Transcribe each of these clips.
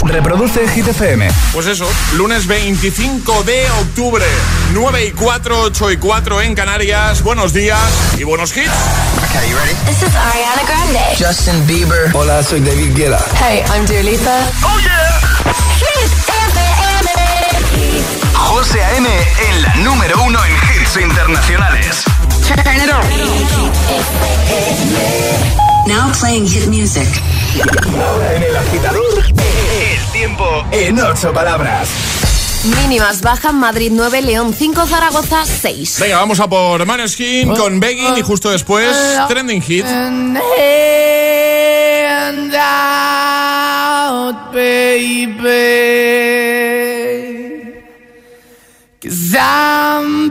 Reproduce Hit FM. Pues eso, lunes 25 de octubre, 9 y 4, 8 y 4 en Canarias. Buenos días y buenos hits. Okay, you ready? This is Ariana Grande. Justin Bieber. Hola, soy David Guetta. Hey, I'm Dua Lipa. ¡Oh, yeah! Hit FM. José A.M. en la número uno en hits internacionales. Turn it on. Now playing hit music. Ahora en el agitador, el tiempo en ocho palabras. Mínimas bajan Madrid 9, León 5, Zaragoza 6. Venga, vamos a por Maneskin con Begging y justo después Trending Hit. And out, baby. Cause I'm.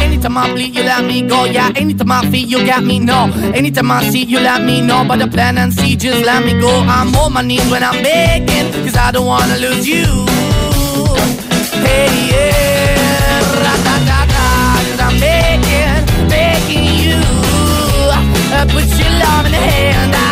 Anytime I bleed, you let me go. Yeah, anytime I feel, you got me. No, anytime I see, you let me know. But the plan and see, just let me go. I'm on my knees when I'm begging, cause I don't wanna lose you. Hey, yeah, ra-da-da-da, cause I'm begging, begging you. Uh, put your love in the hand out,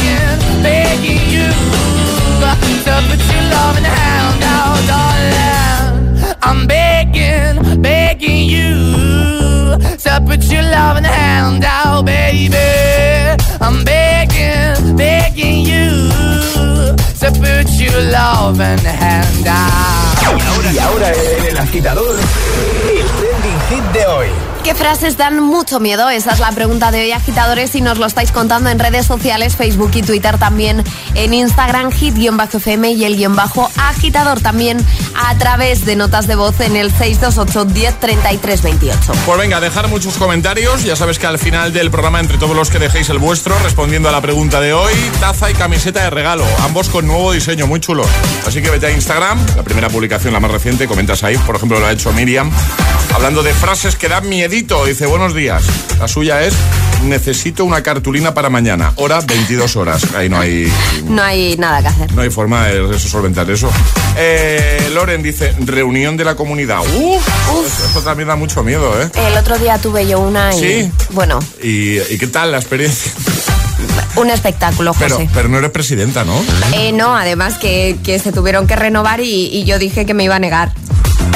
Y ahora en el agitador, el trending hit de hoy. ¿Qué frases dan mucho miedo? Esa es la pregunta de hoy, agitadores, y nos lo estáis contando en redes sociales, Facebook y Twitter, también en Instagram, hit-fm y el guion bajo agitador, también a través de notas de voz en el 628 10 33 28. Pues venga, dejar muchos comentarios. Ya sabes que al final del programa, entre todos los que dejéis el vuestro, respondiendo a la pregunta de hoy, taza y camiseta de regalo. Ambos con nuevo diseño, muy chulos. Así que vete a Instagram, la primera publicación, la más reciente, comentas ahí. Por ejemplo, lo ha hecho Miriam. Hablando de frases que dan Dice, buenos días. La suya es, necesito una cartulina para mañana. Hora 22 horas. Ahí no hay... No hay nada que hacer. No hay forma de solventar eso. Eh, Loren dice, reunión de la comunidad. Uf, Eso, eso también da mucho miedo, ¿eh? El otro día tuve yo una y... ¿Sí? Bueno, ¿Y, y qué tal la experiencia? Un espectáculo, Pero, José. pero no eres presidenta, ¿no? Eh, no, además que, que se tuvieron que renovar y, y yo dije que me iba a negar.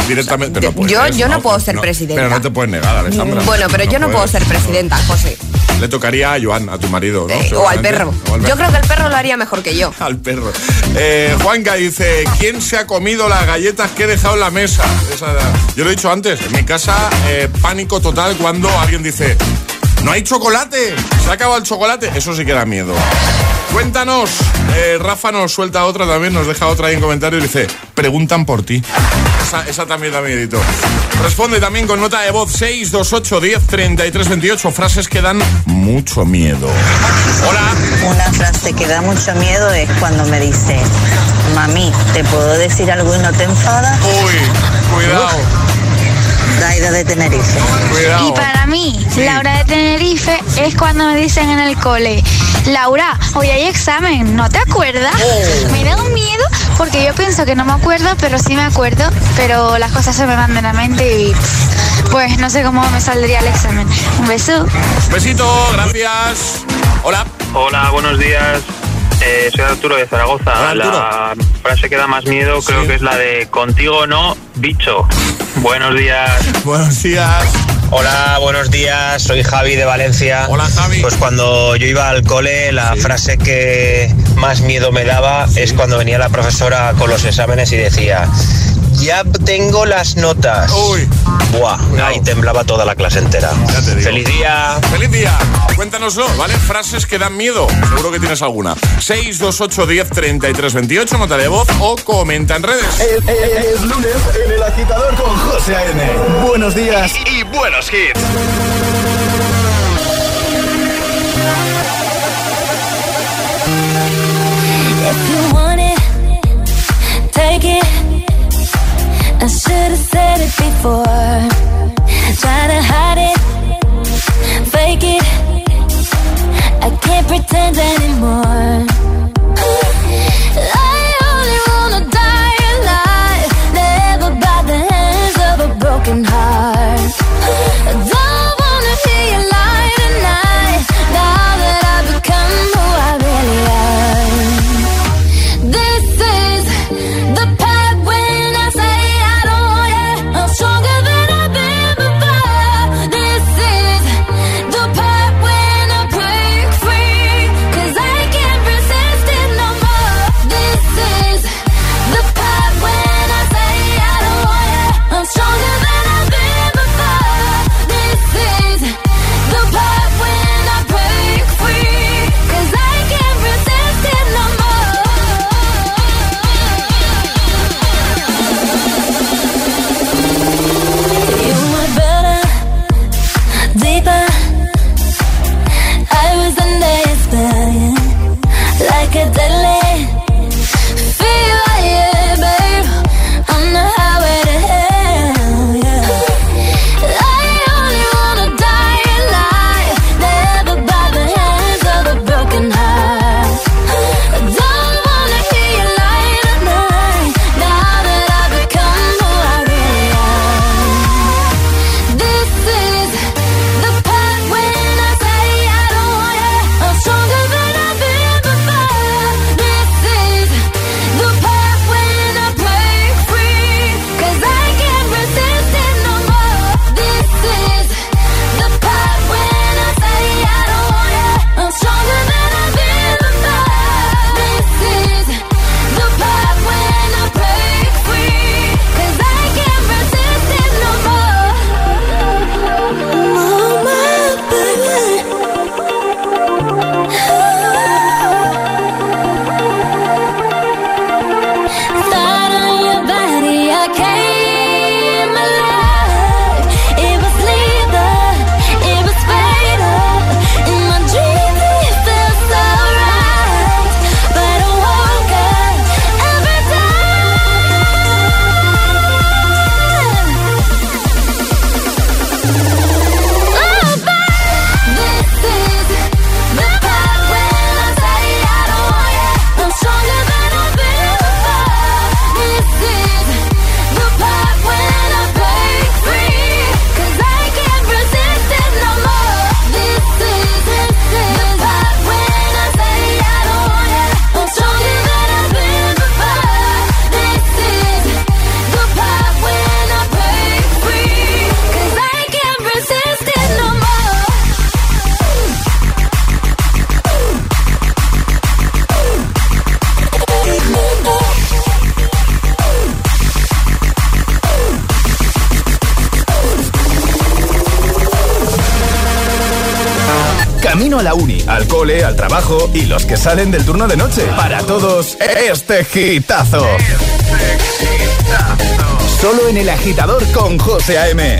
Directamente. Yo- no puedes, yo- yo no puedo ser presidenta. Pero no te puedes negar, Alejandra. Bueno, pero yo no puedo ser presidenta, José. Le tocaría a Joan, a tu marido, ¿no? Eh, o al perro. O al Yo creo que el perro lo haría mejor que yo. al perro. Eh, Juanca dice, ¿quién se ha comido las galletas que he dejado en la mesa? Esa- yo lo he dicho antes, en mi casa eh, pánico total cuando alguien dice, no hay chocolate, se ha acabado el chocolate. Eso sí que da miedo. Cuéntanos, eh, Rafa nos suelta otra también, nos deja otra ahí en comentario y dice, preguntan por ti. Esa, esa también da miedito. Responde también con nota de voz 628 10 33 28, frases que dan mucho miedo. Hola. Una frase que da mucho miedo es cuando me dice, mami, ¿te puedo decir algo y no te enfadas? Uy, cuidado, Daida de Tenerife. cuidado. Y para mí, Laura de Tenerife es cuando me dicen en el cole, Laura, hoy hay examen, ¿no te acuerdas? Me da un miedo porque yo pienso que no me acuerdo, pero sí me acuerdo, pero las cosas se me van de la mente y pues no sé cómo me saldría el examen. Un beso. Besito, gracias. Hola. Hola, buenos días. Eh, soy Arturo de Zaragoza. Arturo. La frase que da más miedo creo Sí. que es la de contigo no, bicho. Buenos días. Buenos días. Hola, buenos días. Soy Javi de Valencia. Hola, Javi. Pues cuando yo iba al cole, la frase que más miedo me daba es cuando venía la profesora con los exámenes y decía, ya tengo las notas. Uy. Buah, Cuidado. ahí temblaba toda la clase entera. Ya te digo. Feliz día. Feliz día. Cuéntanoslo, ¿vale? Frases que dan miedo. Seguro que tienes alguna. 628 10 33 28, nota de voz o comenta en redes. Es, es- es lunes en el agitador con José A.N. Buenos días y, y buenos hits. If you want it, take it. I should have said it before. To hide it, fake it. I can't pretend anymore. I que salen del turno de noche. Para todos, este gitazo. Solo en el agitador con José A.M.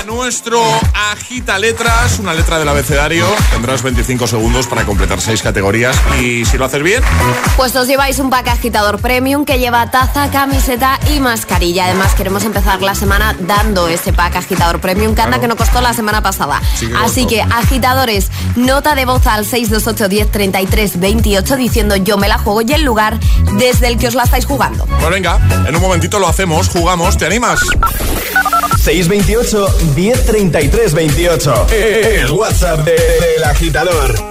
nuestro Agita Letras, una letra del abecedario. Tendrás 25 segundos para completar 6 categorías y si lo haces bien... Pues os lleváis un pack agitador premium que lleva taza, camiseta y mascarilla. Además queremos empezar la semana dando ese pack agitador premium que anda que no costó la semana pasada. Así que agitadores, nota de voz al 628 10 33 28 diciendo yo me la juego y el lugar desde el que os la estáis jugando. Pues venga, en un momentito lo hacemos, jugamos, ¿te animas? 628 1033 28. El WhatsApp del agitador.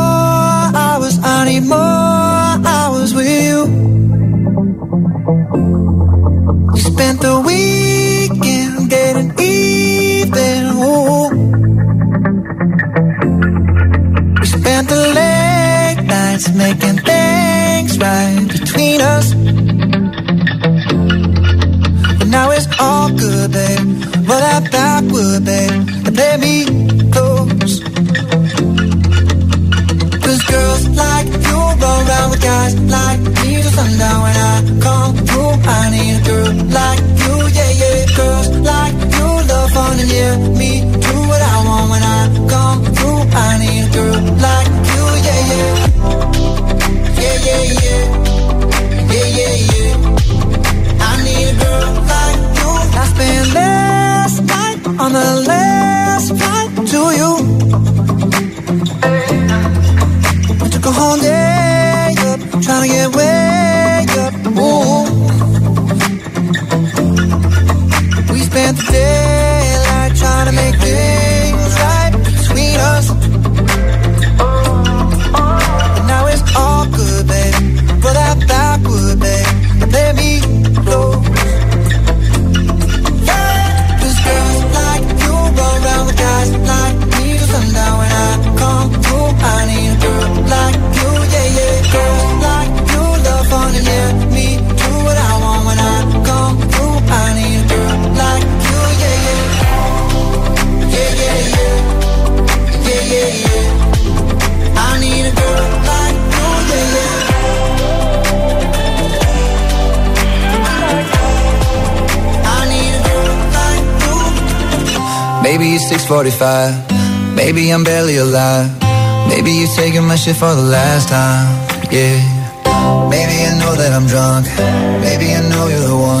making things right between us. But now it's all good, babe. Roll out that wood, babe, and play me close. Cause girls like you run around with guys like me till sundown. When I come through, I need a girl like you, yeah, yeah. Girls like you love fun and yeah, me do what I want when I come through. I need a girl like you, yeah, yeah yeah, yeah. Yeah, yeah, yeah. I need a girl like you. I on the left. 645. Maybe I'm barely alive. Maybe you're taking my shit for the last time. Yeah. Maybe I know that I'm drunk. Maybe I know you're the one.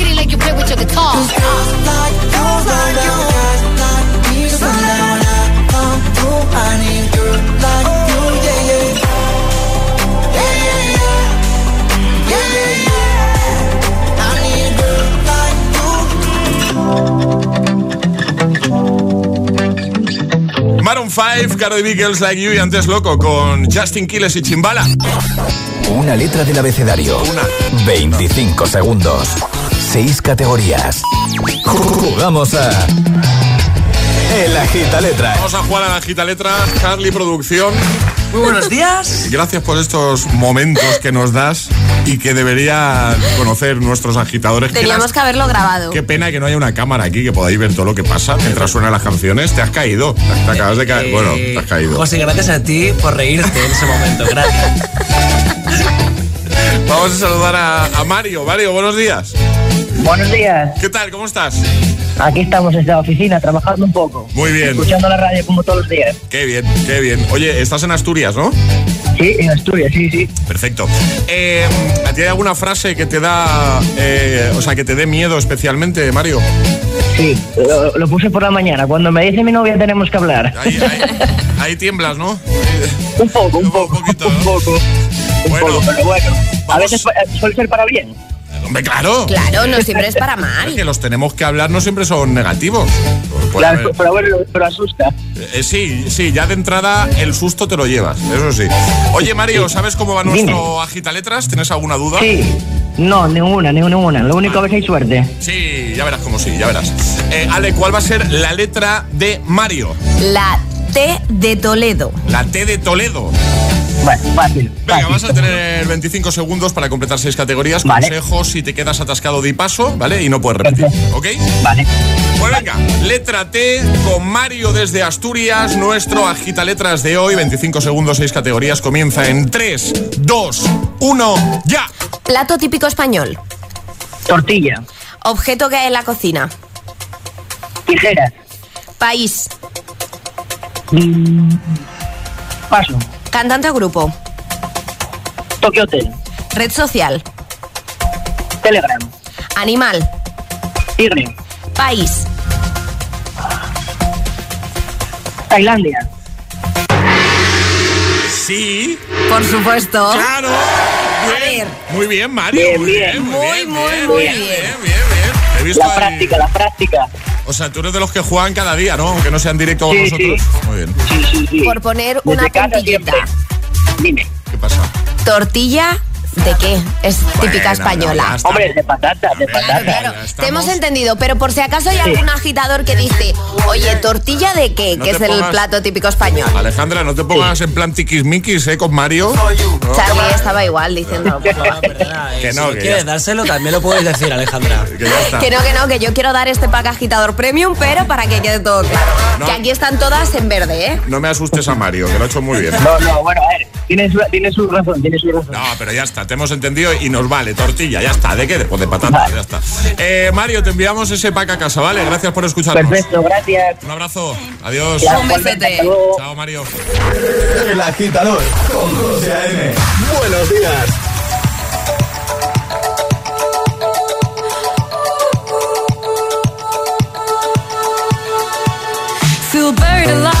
like you play with your guitar. Like you, like you, like me, so now when I come through, I need a girl like you, yeah, yeah. Yeah, yeah, yeah. Yeah, yeah, yeah. I need a girl like Maroon 5, Cardi B, Girls Like You y antes Loco con Justin Quiles y Chimbala. Una letra del abecedario. 25 segundos. 6 categorías. Jugamos a. El Agita Letra. Vamos a jugar a la Agita Letra, Carly Producción. Muy buenos días. Gracias por estos momentos que nos das y que deberían conocer nuestros agitadores. Teníamos las- que haberlo grabado. Qué pena que no haya una cámara aquí que podáis ver todo lo que pasa mientras suenan las canciones. Te has caído. Te, te acabas de caer. Bueno, te has caído. José, gracias a ti por reírte en ese momento. Gracias. Vamos a saludar a, a Mario. Mario, buenos días. Buenos días. ¿Qué tal? ¿Cómo estás? Aquí estamos en la oficina trabajando un poco. Muy bien. Escuchando la radio como todos los días. Qué bien, qué bien. Oye, estás en Asturias, ¿no? Sí, en Asturias, sí, sí. Perfecto. Eh, ¿A ti hay alguna frase que te da, eh, o sea, que te dé miedo especialmente, Mario? Sí, lo, lo puse por la mañana. Cuando me dice mi novia tenemos que hablar. Ahí tiemblas, ¿no? un poco, un poco. Un, poco. Un poco, pero bueno. A veces suele ser para bien. Hombre, claro. Claro, no siempre es para mal. Es que los tenemos que hablar no siempre son negativos. Claro, pero bueno, pero asusta. Eh, sí, sí, ya de entrada el susto te lo llevas, eso sí. Oye, Mario, ¿sabes cómo va nuestro agita letras? ¿Tienes alguna duda? Sí. No, ninguna, ninguna, ninguna. Lo único si hay suerte. Sí, ya verás como sí, ya verás. Eh, Ale, ¿cuál va a ser la letra de Mario? La T de Toledo. La T de Toledo. Bueno, fácil. Venga, vas a tener 25 segundos para completar seis categorías. Vale. Consejos si te quedas atascado de paso, ¿vale? Y no puedes repetir, ¿ok? Vale. Pues venga, letra T con Mario desde Asturias, nuestro agita letras de hoy. 25 segundos, seis categorías. Comienza en 3, 2, 1, ya. Plato típico español. Tortilla. Objeto que hay en la cocina. Tijeras. País. Mm, paso. Cantante o grupo. Tokyo Hotel. Red social. Telegram. Animal. Tigre. País. Tailandia. Sí. Por supuesto. Claro. Bien. Muy bien, Mario. Bien, muy bien. bien, muy Muy, bien, muy, bien, muy bien, He visto La ahí- práctica, la práctica. O sea, tú eres de los que juegan cada día, ¿no? Aunque no sean directo con Sí, nosotros. Muy bien. Sí, sí, sí. Por poner Desde una siempre. Dime. ¿Qué pasa? Tortilla ¿De qué? Es típica española. Hombre, de patata, de patata. Claro, te hemos entendido, pero por si acaso hay algún agitador que dice, oye, ¿tortilla de qué? No que es el plato típico español. Alejandra, no te pongas en plan tiquismiquis, ¿eh? Con Mario. ¿no? Charlie estaba igual diciendo. Que si no, no que quieres ya- dárselo, también lo puedes decir, Alejandra. Que ya está. Que no, que no, que yo quiero dar este pack agitador premium, pero para que quede todo claro. No. Que aquí están todas en verde, ¿eh? No me asustes a Mario, que lo ha hecho muy bien. No, no, bueno, a ver, tiene su, tiene su razón, tiene su razón. No, pero ya está, te hemos entendido y nos vale, tortilla, ya está. ¿De qué? Pues de patata, ya está. Eh, Mario, te enviamos ese pack a casa, ¿vale? Gracias por escucharnos. Perfecto, gracias. Un abrazo, adiós. Un besete. Chao, Mario. El agitador con José A.M. Buenos días. Feel buried alive.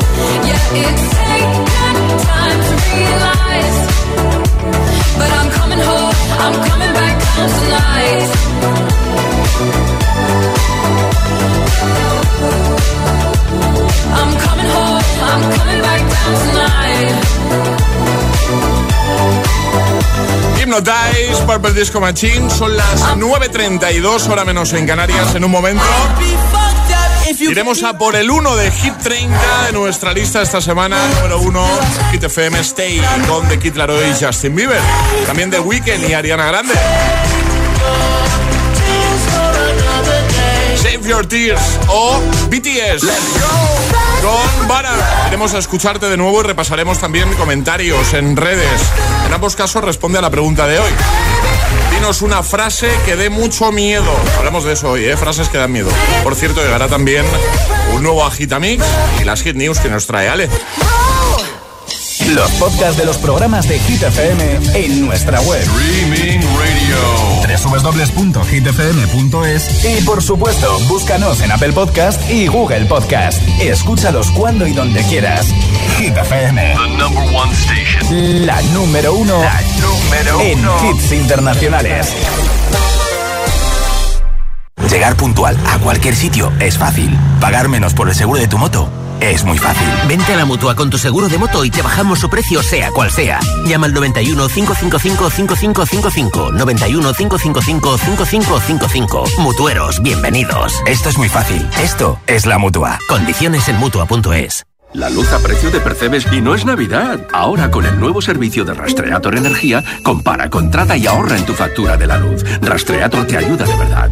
Hypnotize, Purple Disco Machine. Son las 9.32, hora menos en Canarias. En un momento iremos a por el 1 de Hit 30 de nuestra lista esta semana. Número 1, Hit FM Stay con The Kid Laroi y Justin Bieber. También The Weeknd y Ariana Grande. Save Your Tears o BTS. Con Banner. Iremos a escucharte de nuevo y repasaremos también comentarios en redes. En ambos casos responde a la pregunta de hoy. Una frase que dé mucho miedo. Hablamos de eso hoy, ¿eh? Frases que dan miedo. Por cierto, llegará también un nuevo Agitamix y las Hit News que nos trae Ale. Los podcasts de los programas de Hit FM en nuestra web. Streaming Radio. www.hitfm.es y por supuesto, búscanos en Apple Podcast y Google Podcast. Escúchalos cuando y donde quieras. Hit FM. The number one station. La número uno, número en hits internacionales. Llegar puntual a cualquier sitio es fácil. Pagar menos por el seguro de tu moto es muy fácil. Vente a la mutua con tu seguro de moto y te bajamos su precio, sea cual sea. Llama al 91 555 5555. 91 555 5555. Mutueros, bienvenidos. Esto es muy fácil. Esto es la mutua. Condiciones en mutua.es. La luz a precio de Percebes y no es Navidad. Ahora con el nuevo servicio de Rastreator Energía, compara, contrata y ahorra en tu factura de la luz. Rastreator te ayuda de verdad.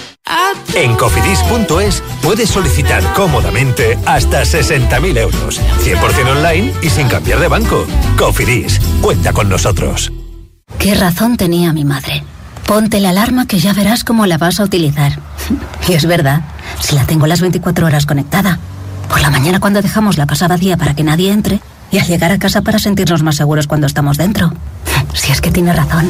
En cofidis.es puedes solicitar cómodamente hasta 60.000 euros, 100% online y sin cambiar de banco. Cofidis, cuenta con nosotros. ¿Qué razón tenía mi madre? Ponte la alarma que ya verás cómo la vas a utilizar. Y es verdad, si la tengo las 24 horas conectada. Por la mañana cuando dejamos la casa vacía para que nadie entre y al llegar a casa para sentirnos más seguros cuando estamos dentro. Si es que tiene razón.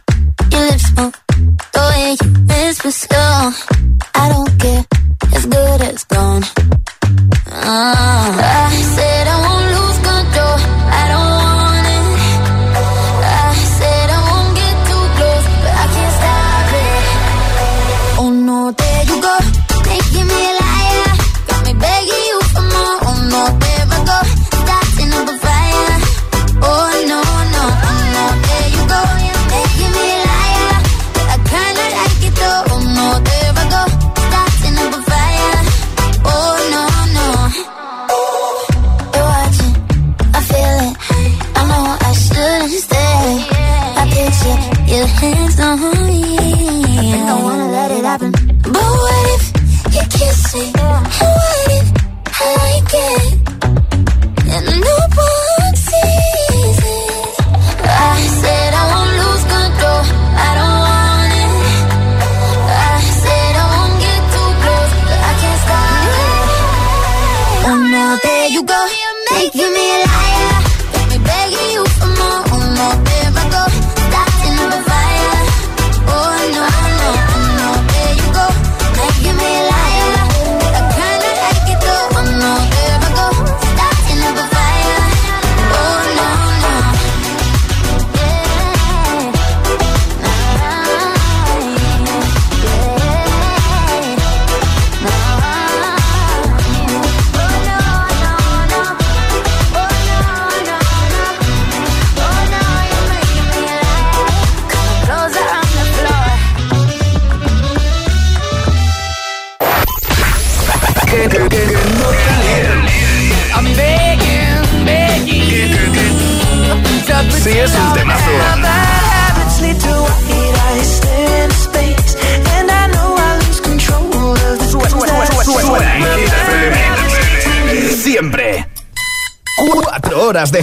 Your lips move, the way you whisper slow. I don't care, it's good as gone. Uh, I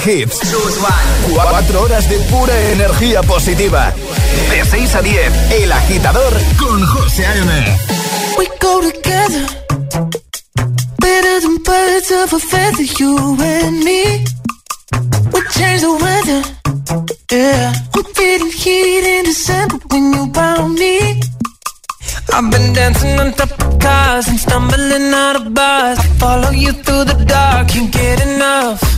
hits. Cuatro horas de pura energía positiva. De 6 a 10, El Agitador con José A.M. We go together better than birds of a feather, you and me. We change the weather, yeah. I'm feeling heat in December when you found me. I've been dancing on top of cars and stumbling out of bars. I follow you through the dark, can't get enough.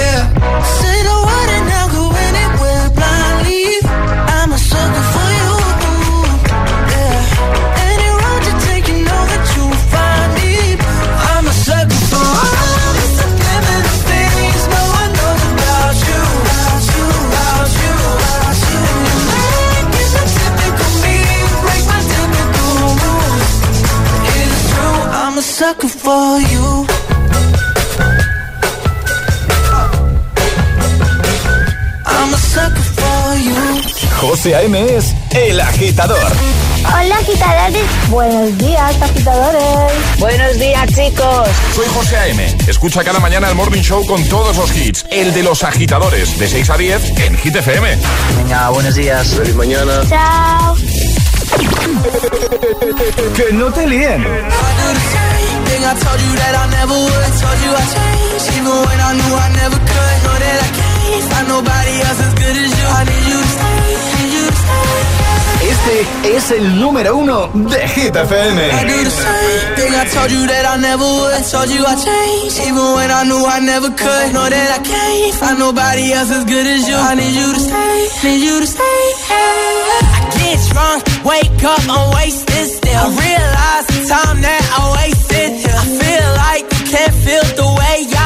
Yeah. Say the word and I'll go anywhere blindly. I'm a sucker for you. Yeah. Any road you take, you know that you'll find me. I'm a sucker for no one knows about you. About you, about you, about you. You it so typical me, break my typical rules. It's true, I'm a sucker for you. José A.M. es El Agitador. Hola agitadores, buenos días agitadores. Buenos días chicos. Soy José A.M. Escucha cada mañana el Morning Show con todos los hits. El de los agitadores, de 6 a 10 en Hit FM. Venga, buenos días. Feliz mañana. Chao. Que no te líen. Thing I told you that I never would. Told you I changed, even when I knew I never could. Know that I can't find nobody else as good as you. I need you to stay, Este es el número uno de Hit FM. I do the same thing I told you that I never would. Told you I changed, even when I knew I never could. Know that I can't find nobody else as good as you. I need you to stay, need you to stay. I get drunk, wake up, I'm wasted still. I realize the time that I wasted. I feel like you can't feel the way I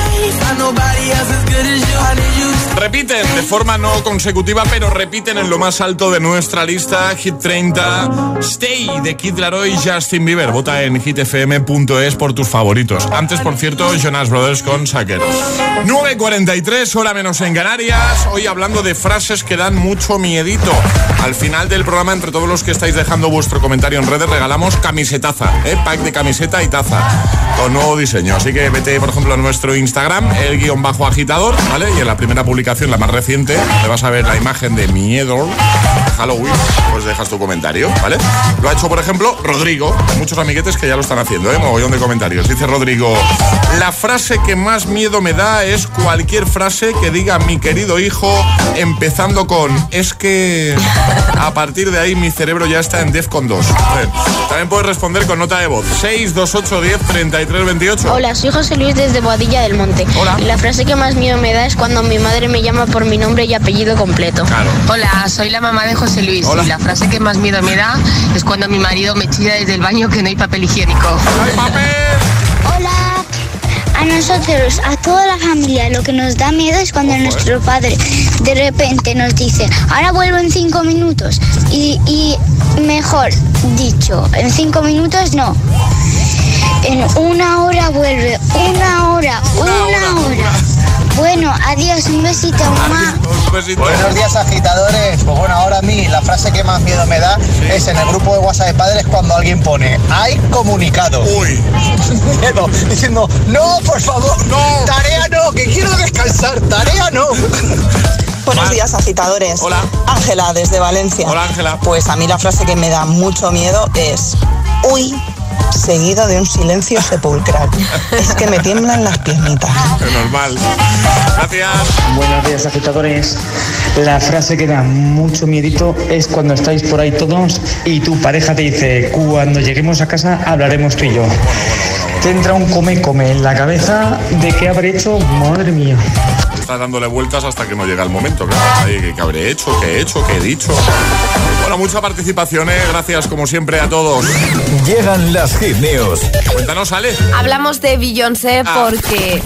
Repiten de forma no consecutiva, pero repiten en lo más alto de nuestra lista Hit 30 Stay de Kid Laroi y Justin Bieber. Vota en hitfm.es por tus favoritos. Antes, por cierto, Jonas Brothers con Sacker. 9.43, hora menos en Canarias. Hoy hablando de frases que dan mucho miedito. Al final del programa, entre todos los que estáis dejando vuestro comentario en redes, regalamos camisetaza, ¿eh? pack de camiseta y taza con nuevo diseño. Así que vete, por ejemplo, a nuestro Instagram, el guion bajo agitador, ¿vale? Y en la primera publicación, la más reciente, le vas a ver la imagen de miedo Halloween, pues dejas tu comentario, ¿vale? Lo ha hecho, por ejemplo, Rodrigo. Muchos amiguetes que ya lo están haciendo, ¿eh? Mogollón de comentarios. Dice Rodrigo, la frase que más miedo me da es cualquier frase que diga mi querido hijo, empezando con, es que a partir de ahí mi cerebro ya está en Defcon 2. A ver, también puedes responder con nota de voz. 628 10 33 28. Hola, soy José Luis desde Boadilla del Monte. Hola. Y la frase que más miedo me da es cuando mi madre me llama por mi nombre y apellido completo. Hola, soy la mamá de José Luis y la frase que más miedo me da es cuando mi marido me chilla desde el baño que no hay papel higiénico. Hola. A nosotros, a toda la familia, lo que nos da miedo es cuando nuestro padre de repente nos dice, ahora vuelvo en cinco minutos. Y, y mejor dicho, en cinco minutos no. En una hora vuelve, una hora, una hora. Bueno, adiós, un besito, mamá. Buenos días agitadores. Pues bueno, ahora a mí la frase que más miedo me da es en el grupo de WhatsApp de padres cuando alguien pone hay comunicado. Uy. Miedo, diciendo, no, por favor, no. Tarea no, que quiero descansar, tarea no. Buenos días, agitadores. Hola. Ángela, desde Valencia. Hola, Ángela. Pues a mí la frase que me da mucho miedo es, uy, seguido de un silencio sepulcral. es que me tiemblan las piernitas. Es normal. Gracias. Buenos días, agitadores. La frase que da mucho miedito es cuando estáis por ahí todos y tu pareja te dice, cuando lleguemos a casa hablaremos tú y yo. Te entra un come-come en la cabeza de qué habré hecho, madre mía. Está dándole vueltas hasta que no llega el momento, claro. Ahí, ¿Qué habré hecho? ¿Qué he hecho? ¿Qué he dicho? Bueno, mucha participación, ¿eh? Gracias como siempre a todos. Llegan las hit news. Cuéntanos, Ale. Hablamos de Beyoncé Ah. porque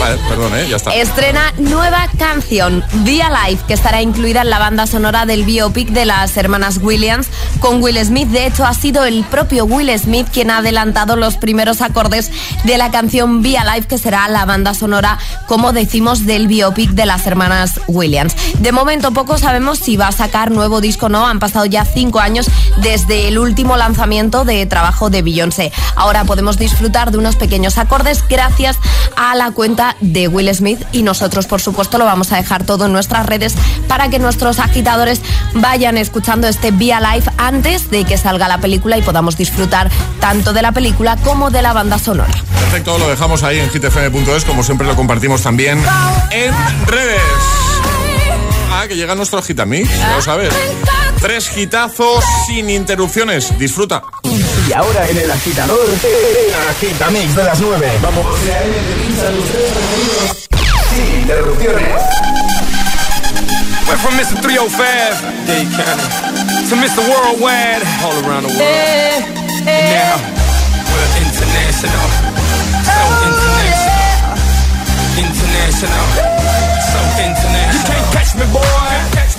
¿eh? Estrena nueva canción, Via Life, que estará incluida en la banda sonora del biopic de las hermanas Williams con Will Smith. De hecho, ha sido el propio Will Smith quien ha adelantado los primeros acordes de la canción Via Life, que será la banda sonora, como decimos, del biopic de las hermanas Williams. De momento, poco sabemos si va a sacar nuevo disco o no. Han pasado ya cinco años desde el último lanzamiento de trabajo de Beyoncé. Ahora podemos disfrutar de unos pequeños acordes gracias a la cuenta de Will Smith y nosotros, por supuesto, lo vamos a dejar todo en nuestras redes para que nuestros agitadores vayan escuchando este Via Live antes de que salga la película y podamos disfrutar tanto de la película como de la banda sonora. Perfecto, lo dejamos ahí en hitfm.es, como siempre lo compartimos también en redes. Ah, que llega nuestro Gitamix, ya lo sabes. Tres hitazos sin interrupciones. Disfruta. Y ahora en el agitador, el agitamix de las 9. Vamos. Sin interrupciones. Went from Mr. 305, Dade County, to Mr. Worldwide, all around the world. And now, we're international. So international. International. So international. You can't catch me, boy.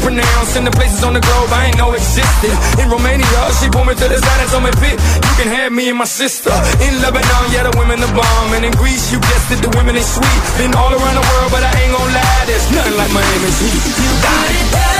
pronounce, and the places on the globe I ain't know existed. In Romania, she pulled me to the side and told me, "Pit, you can have me and my sister." In Lebanon, yeah, the women are bomb, and in Greece, you guessed it, the women ain't sweet. Been all around the world, but I ain't gonna lie, there's nothing like Miami's heat. You got it.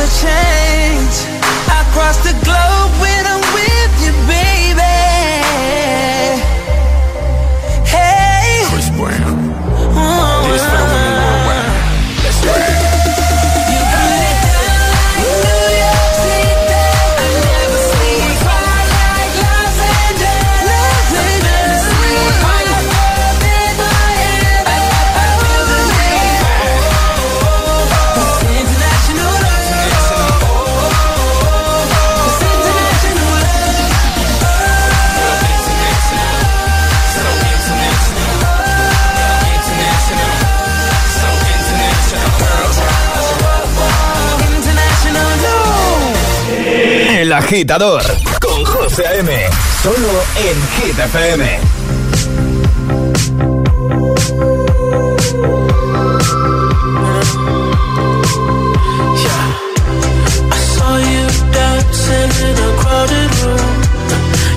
Ever change. Across the agitador con José A.M. Solo en Hit FM. in a crowded room.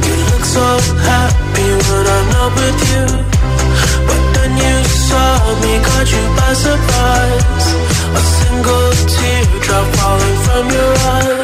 You look so happy when I'm not with you. But then you saw me, caught you by surprise. A single teardrop falling from your eye.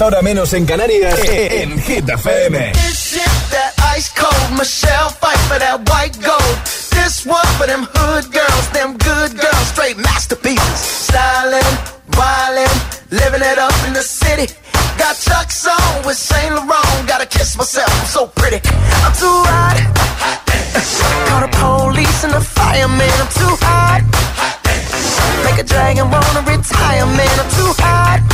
Ahora menos en Canarias, en Hit FM. ice cold Michelle fight for that white gold. This one for them hood girls, them good girls, straight masterpieces. Stylin', wildin', living it up in the city. Got Chuck's on with Saint Laurent. Gotta kiss myself, I'm so pretty. I'm too hot. Call the police and the fireman. I'm too hot. Make a dragon wanna retire, man. I'm too hot.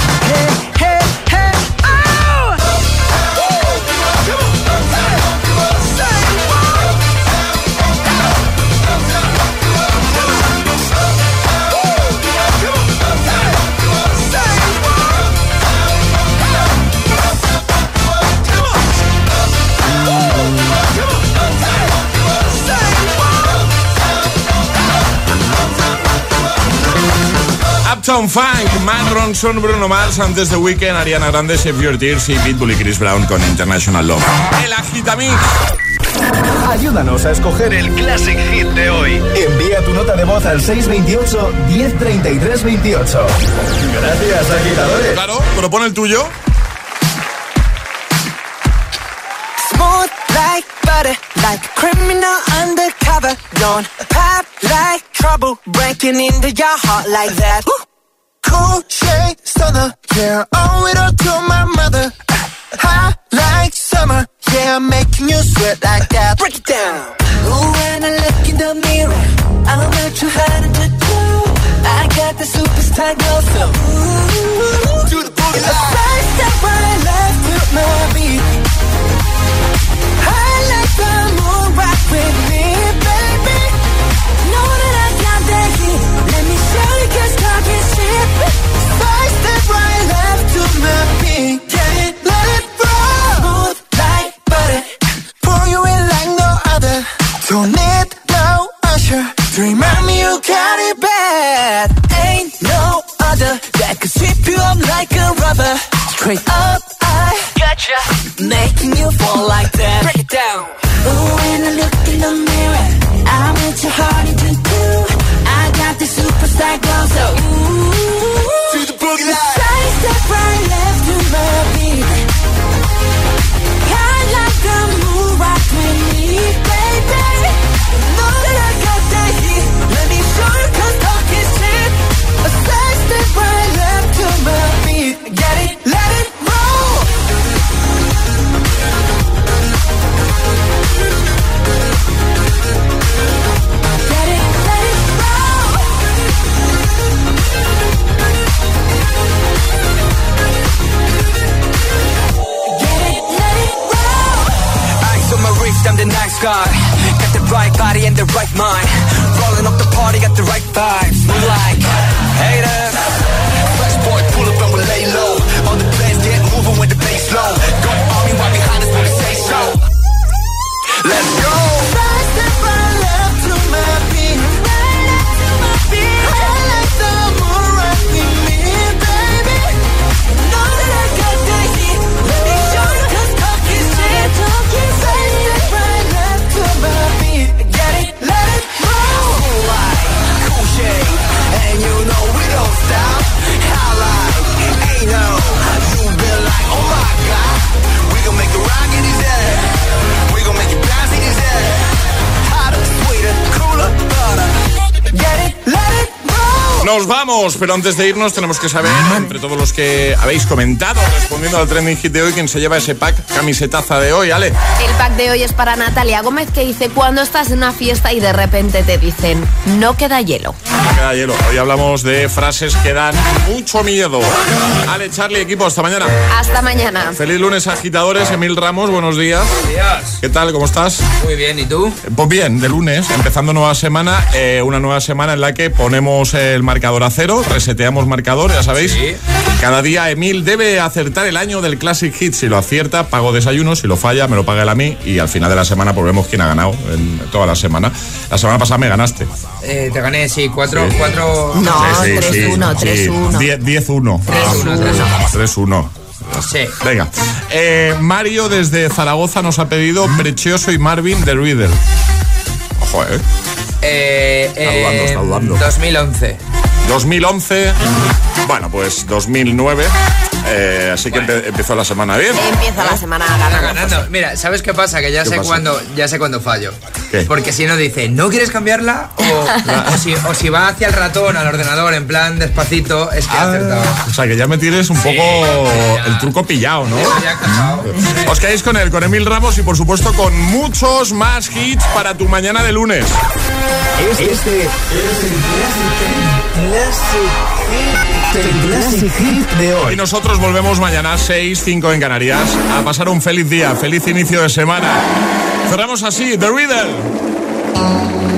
Uptown Funk, Matt Ronson, Bruno Mars, antes de Weekend, Ariana Grande, Save Your Tears y Pitbull y Chris Brown con International Love. El Agitamix. Ayúdanos a escoger el Classic Hit de hoy. Envía tu nota de voz al 628 1033 28. Gracias, agitadores. Claro, propone el tuyo. Smooth like butter, like a criminal undercover. Don't pop like trouble, breaking into your heart like that. Cool shade stunner, yeah, owe it all to my mother. Hot like summer, yeah, I'm making you sweat like that. Break it down. Ooh, when I look in the mirror, I'm not too hard to do. I got the superstar glow, so ooh, do the boogie line. First step right left to my beat. I like the moon rock with me, Don't need no usher. To remind me you got it bad. Ain't no other that could sweep you up like a rubber. Straight up, I gotcha. Making you fall like that. Break it down. Ooh, when I look in the mirror, Guy. Got the right body and the right mind. Rolling up the party, got the right vibes. Move like haters. Fresh boy, pull up and we lay low. Vamos, pero antes de irnos tenemos que saber, entre todos los que habéis comentado, respondiendo al trending hit de hoy, quién se lleva ese pack camisetaza de hoy, Ale. El pack de hoy es para Natalia Gómez que dice cuando estás en una fiesta y de repente te dicen no queda hielo. No queda hielo. Hoy hablamos de frases que dan mucho miedo. Ale, Charlie, equipo, hasta mañana. Hasta mañana. Feliz lunes, agitadores. Emil Ramos, buenos días. Buenos días. ¿Qué tal? ¿Cómo estás? Muy bien, ¿y tú? Pues bien, de lunes, empezando nueva semana, eh, una nueva semana en la que ponemos el marcador a cero, reseteamos marcador, ya sabéis. Cada día Emil debe acertar el año del Classic Hit. Si lo acierta, pago desayuno, si lo falla, me lo paga él a mí y al final de la semana pues vemos quién ha ganado en toda la semana. La semana pasada me ganaste. Eh, te gané, sí, cuatro, Sí. cuatro... No, Sí, sí, sí, 3-1, sí. 3-1. Die- 10-1. 3-1. 3-1. Sí. Venga. Eh, Mario desde Zaragoza nos ha pedido Precioso y Marvin de Riddle. Ojo, eh. Eh, Está dudando, está dudando. 2011. 2011. Bueno, pues 2009. eh, así que empe- empezó la semana bien. Empieza la semana ganando. ganando. Mira, ¿sabes qué pasa? Que ya ¿Qué sé pasa? cuándo, ya sé cuándo fallo. ¿Qué? Porque si no dice, ¿no quieres cambiarla? O, o si, o si va hacia el ratón, al ordenador, en plan despacito, es que ha acertado. O sea, que ya me tienes un poco el truco pillado, ¿no? Ya ha cachado. Os quedáis con él, con Emil Ramos y por supuesto con muchos más hits para tu mañana de lunes. Este es el De Y hoy. nosotros volvemos mañana 6, 5 en Canarias a pasar un feliz día, feliz inicio de semana. Cerramos así, The Riddle.